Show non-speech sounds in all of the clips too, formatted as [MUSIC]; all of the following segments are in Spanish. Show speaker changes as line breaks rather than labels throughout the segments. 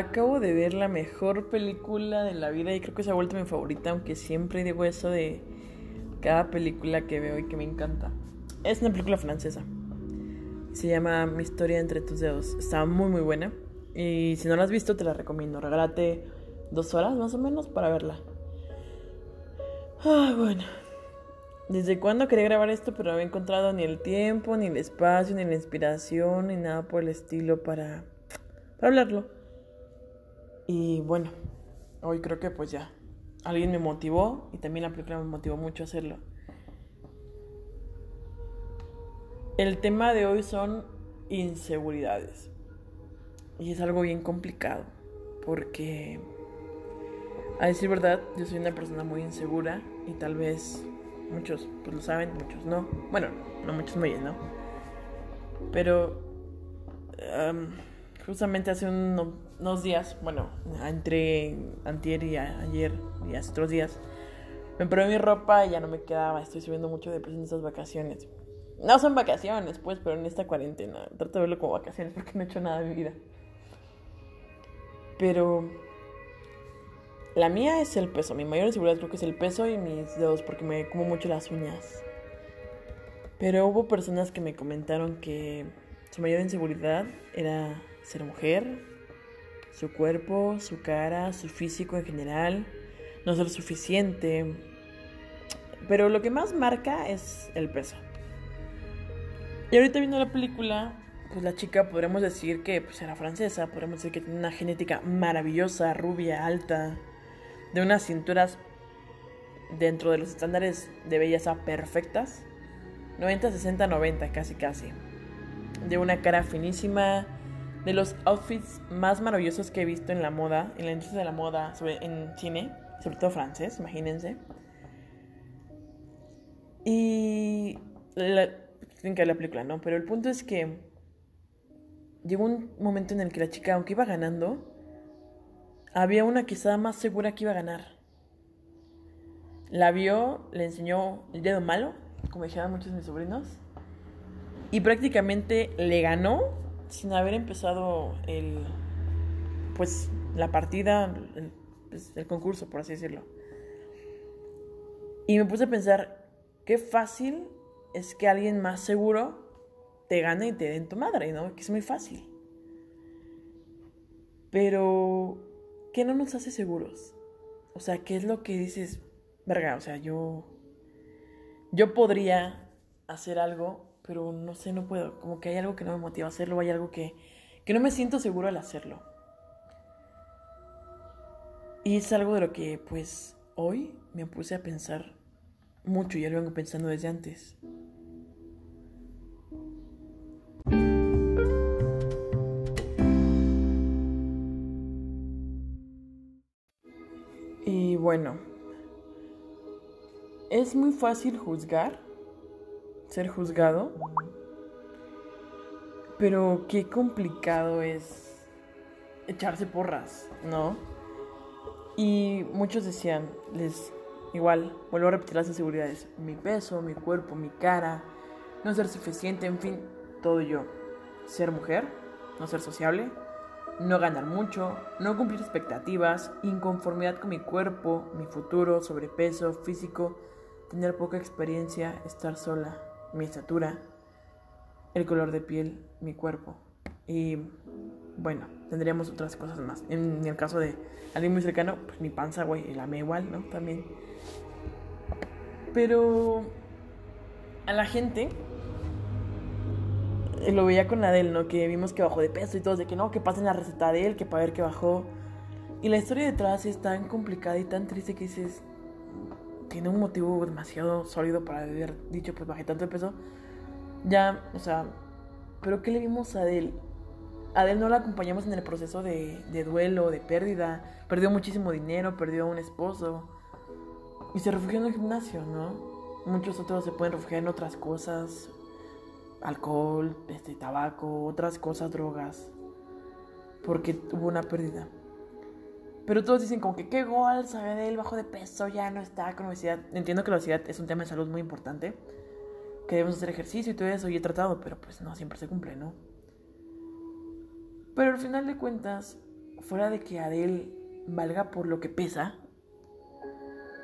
Acabo de ver la mejor película de la vida y creo que se ha vuelto mi favorita, aunque siempre digo eso de cada película que veo y que me encanta. Es una película francesa. Se llama Mi historia entre tus dedos. Está muy muy buena. Y si no la has visto, te la recomiendo. Regálate dos horas más o menos para verla. Ah, bueno. ¿Desde cuándo quería grabar esto? Pero no había encontrado ni el tiempo, ni el espacio, ni la inspiración, ni nada por el estilo para, para hablarlo. Y bueno, hoy creo que pues ya, alguien me motivó y también la película me motivó mucho a hacerlo. El tema de hoy son inseguridades. Y es algo bien complicado, porque a decir verdad, yo soy una persona muy insegura y tal vez muchos pues lo saben, muchos no. Bueno, no muchos bien, ¿no? Pero justamente hace unos días, bueno, entre antier y ayer y hace otros días, me probé mi ropa y ya no me quedaba. Estoy subiendo mucho de en estas vacaciones. No son vacaciones, pues, pero en esta cuarentena. Trato de verlo como vacaciones porque no he hecho nada de mi vida. Pero la mía es el peso. Mi mayor inseguridad creo que es el peso y mis dedos porque me como mucho las uñas. Pero hubo personas que me comentaron que su mayor inseguridad era ser mujer, su cuerpo, su cara, su físico en general, no ser suficiente. Pero lo que más marca es el peso. Y ahorita viendo la película, pues la chica podremos decir que pues, era francesa, podremos decir que tiene una genética maravillosa, rubia, alta, de unas cinturas dentro de los estándares de belleza perfectas. 90, 60, 90, casi casi. De una cara finísima, de los outfits más maravillosos que he visto en la moda, en la industria de la moda, sobre, en cine, sobre todo francés, imagínense. Y tienen que la película, ¿no? Pero el punto es que llegó un momento en el que la chica, aunque iba ganando, había una que estaba más segura que iba a ganar. La vio, le enseñó el dedo malo, como dijeron muchos de mis sobrinos, y prácticamente le ganó sin haber empezado el, pues, la partida, pues, el, concurso, por así decirlo. Y me puse a pensar, qué fácil es que alguien más seguro te gane y te den tu madre, ¿no? Que es muy fácil. Pero, ¿qué no nos hace seguros? O sea, ¿qué es lo que dices, verga? O sea, yo, yo podría hacer algo pero no sé, no puedo. Como que hay algo que no me motiva a hacerlo, hay algo que, que no me siento seguro al hacerlo. Y es algo de lo que, pues, hoy me puse a pensar mucho, ya lo vengo pensando desde antes. Y bueno, es muy fácil juzgar ser juzgado. Pero qué complicado es echarse porras, ¿no? Y muchos decían, les igual, vuelvo a repetir las inseguridades, mi peso, mi cuerpo, mi cara, no ser suficiente, en fin, todo yo. Ser mujer, no ser sociable, no ganar mucho, no cumplir expectativas, inconformidad con mi cuerpo, mi futuro, sobrepeso, físico, tener poca experiencia, estar sola mi estatura, el color de piel, mi cuerpo. Y bueno, tendríamos otras cosas más. En, el caso de alguien muy cercano, pues mi panza, güey, la me igual, ¿no? También. Pero a la gente eh, lo veía con la ¿no? Que vimos que bajó de peso y todo, de que no, que pasen la receta de él, que para ver que bajó. Y la historia detrás es tan complicada y tan triste que dices, tiene un motivo demasiado sólido para haber dicho, pues bajé tanto de peso. Ya, o sea, pero ¿qué le vimos a Adele? A no la acompañamos en el proceso de, de duelo, de pérdida. Perdió muchísimo dinero, perdió a un esposo. Y se refugió en el gimnasio, ¿no? Muchos otros se pueden refugiar en otras cosas. Alcohol, este, tabaco, otras cosas, drogas. Porque hubo una pérdida. Pero todos dicen como que qué gol, sabe del bajo de peso, ya no está con obesidad. Entiendo que la obesidad es un tema de salud muy importante, que debemos hacer ejercicio y todo eso, y he tratado, pero pues no siempre se cumple, ¿no? Pero al final de cuentas, fuera de que Adele valga por lo que pesa,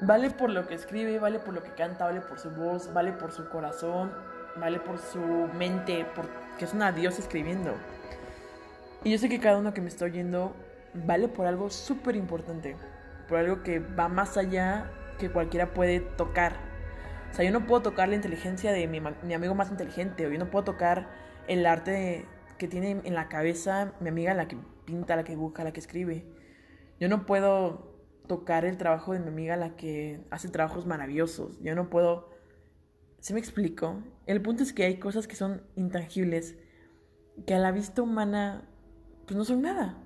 vale por lo que escribe, vale por lo que canta, vale por su voz, vale por su corazón, vale por su mente, porque es una diosa escribiendo. Y yo sé que cada uno que me está oyendo vale por algo súper importante, por algo que va más allá que cualquiera puede tocar. O sea, yo no puedo tocar la inteligencia de mi, mi amigo más inteligente, o yo no puedo tocar el arte que tiene en la cabeza mi amiga, la que pinta, la que dibuja, la que escribe. Yo no puedo tocar el trabajo de mi amiga, la que hace trabajos maravillosos. Yo no puedo... ¿Se me explico? El punto es que hay cosas que son intangibles, que a la vista humana, pues no son nada.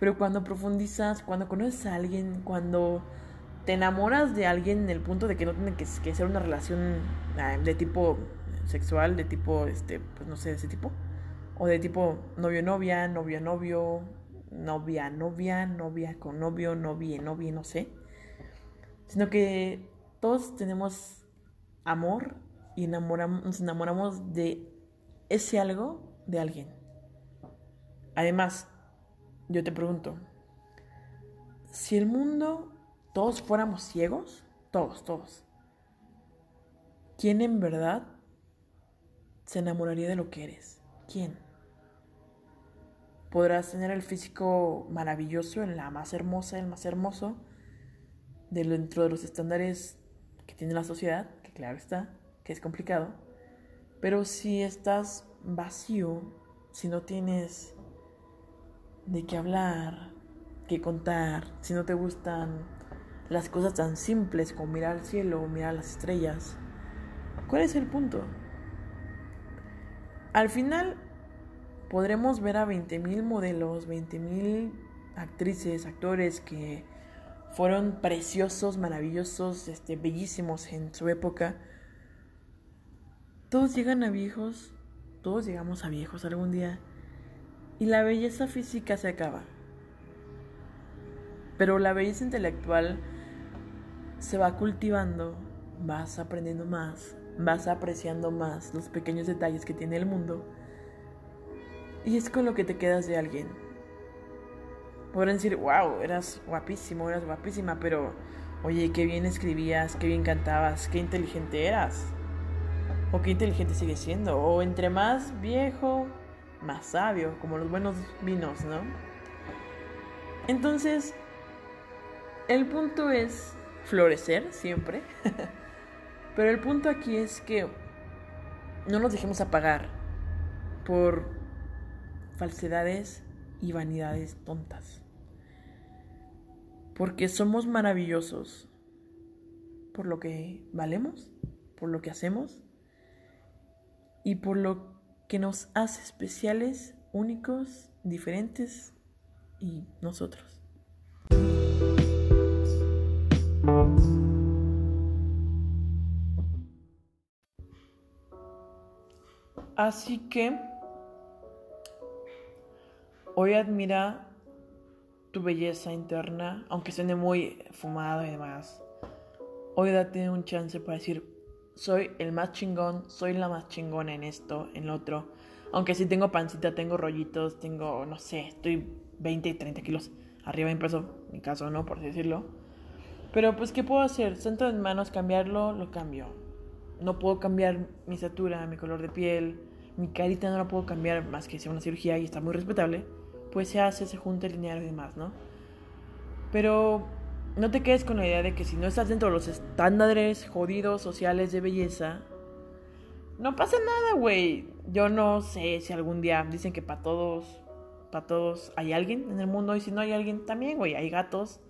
Pero cuando profundizas, cuando conoces a alguien, cuando te enamoras de alguien en el punto de que no tiene que, ser una relación ah, de tipo sexual, de tipo, este, pues no sé, de ese tipo, o de tipo novio-novia, novio-novio, novia-novia, novia con novio, novia, novia, no sé, sino que todos tenemos amor y enamoramos, nos enamoramos de ese algo de alguien. Además, yo te pregunto, si el mundo todos fuéramos ciegos, todos, todos, ¿quién en verdad se enamoraría de lo que eres? ¿Quién? Podrás tener el físico maravilloso, en la más hermosa, el más hermoso, dentro de los estándares que tiene la sociedad, que claro está, que es complicado. Pero si estás vacío, si no tienes de qué hablar, qué contar, si no te gustan las cosas tan simples como mirar al cielo o mirar las estrellas, ¿cuál es el punto? Al final podremos ver a 20.000 modelos, 20.000 actrices, actores que fueron preciosos, maravillosos, este, bellísimos en su época. Todos llegan a viejos, todos llegamos a viejos algún día y la belleza física se acaba. Pero la belleza intelectual se va cultivando, vas aprendiendo más, vas apreciando más los pequeños detalles que tiene el mundo y es con lo que te quedas de alguien. Podrán decir, wow, eras guapísimo, eras guapísima, pero oye, qué bien escribías, qué bien cantabas, qué inteligente eras. O qué inteligente sigue siendo. O entre más viejo, más sabio, como los buenos vinos, ¿no? Entonces, el punto es florecer siempre. [LAUGHS] Pero el punto aquí es que no nos dejemos apagar por falsedades y vanidades tontas. Porque somos maravillosos por lo que valemos, por lo que hacemos y por lo que nos hace especiales, únicos, diferentes y nosotros. Así que hoy admira tu belleza interna, aunque suene muy fumado y demás. Hoy date un chance para decir, soy el más chingón, soy la más chingona en esto, en lo otro. Aunque sí tengo pancita, tengo rollitos, tengo, no sé, estoy 20 y 30 kilos arriba en peso, en mi caso no, por así decirlo. Pero pues, ¿qué puedo hacer? Siento en manos cambiarlo, lo cambio. No puedo cambiar mi estatura, mi color de piel, mi carita no la puedo cambiar más que sea una cirugía y está muy respetable, pues se hace, se junta el dinero y demás, ¿no? Pero no te quedes con la idea de que si no estás dentro de los estándares jodidos sociales de belleza, no pasa nada, güey. Yo no sé si algún día dicen que para todos, para todos hay alguien en el mundo y si no hay alguien también, güey, hay gatos,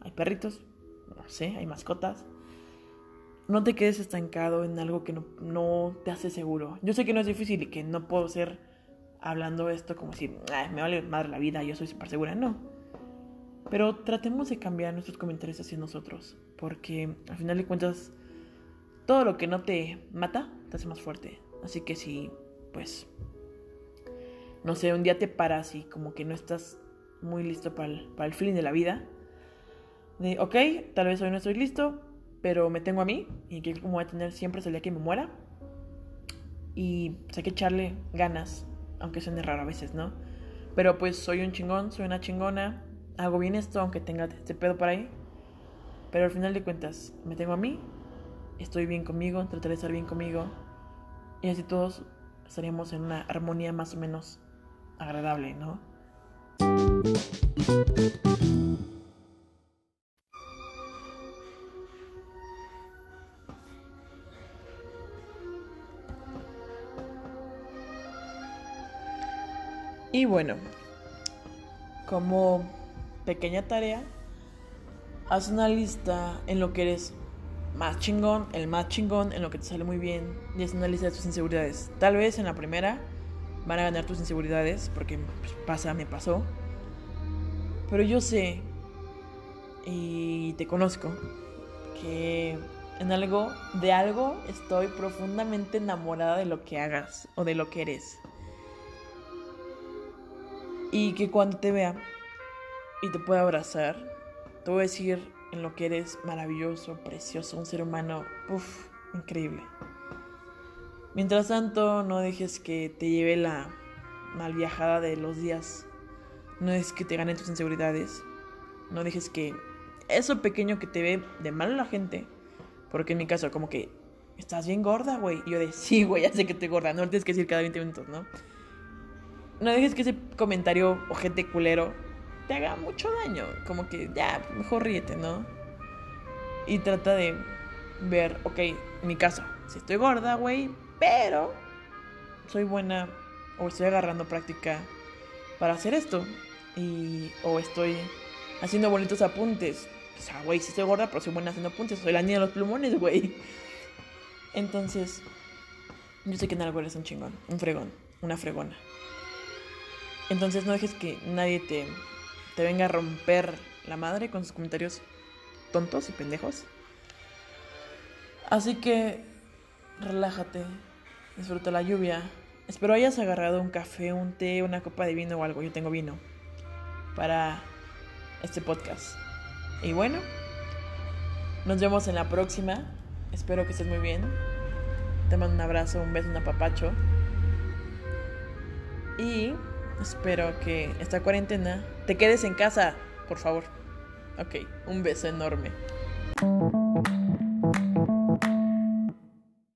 hay perritos, no sé, hay mascotas no te quedes estancado en algo que no, te hace seguro. Yo sé que no es difícil y que no puedo ser hablando esto como si me vale madre la vida, yo soy súper segura. No. Pero tratemos de cambiar nuestros comentarios hacia nosotros. Porque al final de cuentas, todo lo que no te mata te hace más fuerte. Así que si, pues, no sé, un día te paras y como que no estás muy listo para el, para el feeling de la vida. De, ok, tal vez hoy no estoy listo, pero me tengo a mí y que como voy a tener siempre es el día que me muera. Y pues hay que echarle ganas, aunque suene raro a veces, ¿no? Pero pues soy un chingón, soy una chingona. Hago bien esto, aunque tenga este pedo por ahí. Pero al final de cuentas, me tengo a mí. Estoy bien conmigo, trataré de estar bien conmigo. Y así todos estaríamos en una armonía más o menos agradable, ¿no? Y bueno, como pequeña tarea, haz una lista en lo que eres más chingón, el más chingón, en lo que te sale muy bien, y haz una lista de tus inseguridades. Tal vez en la primera van a ganar tus inseguridades, porque pues, pasa, me pasó. Pero yo sé, y te conozco, que en algo, de algo estoy profundamente enamorada de lo que hagas o de lo que eres. Y que cuando te vea y te pueda abrazar, te voy decir en lo que eres maravilloso, precioso, un ser humano, uff, increíble. Mientras tanto, no dejes que te lleve la mal viajada de los días. No dejes que te ganen tus inseguridades. No dejes que eso pequeño que te ve de mal a la gente, porque en mi caso, como que estás bien gorda, güey. Yo de, sí, güey, ya sé que estoy gorda, no lo tienes que decir cada 20 minutos, ¿no? no dejes que ese comentario o gente culero te haga mucho daño. Como que ya, mejor ríete, ¿no? Y trata de ver, ok, mi caso, si estoy gorda, güey, pero soy buena o estoy agarrando práctica para hacer esto. Y, o estoy haciendo bonitos apuntes. O sea, güey, si estoy gorda, pero soy buena haciendo apuntes. Soy la niña de los plumones, güey. Entonces, yo sé que en algo eres un chingón, un fregón, una fregona. Entonces no dejes que nadie te, te venga a romper la madre con sus comentarios tontos y pendejos. Así que relájate, disfruta la lluvia. Espero hayas agarrado un café, un té, una copa de vino o algo. Yo tengo vino para este podcast. Y bueno, nos vemos en la próxima. Espero que estés muy bien. Te mando un abrazo, un beso, un apapacho. Y Espero que esta cuarentena te quedes en casa, por favor. Ok, un beso enorme.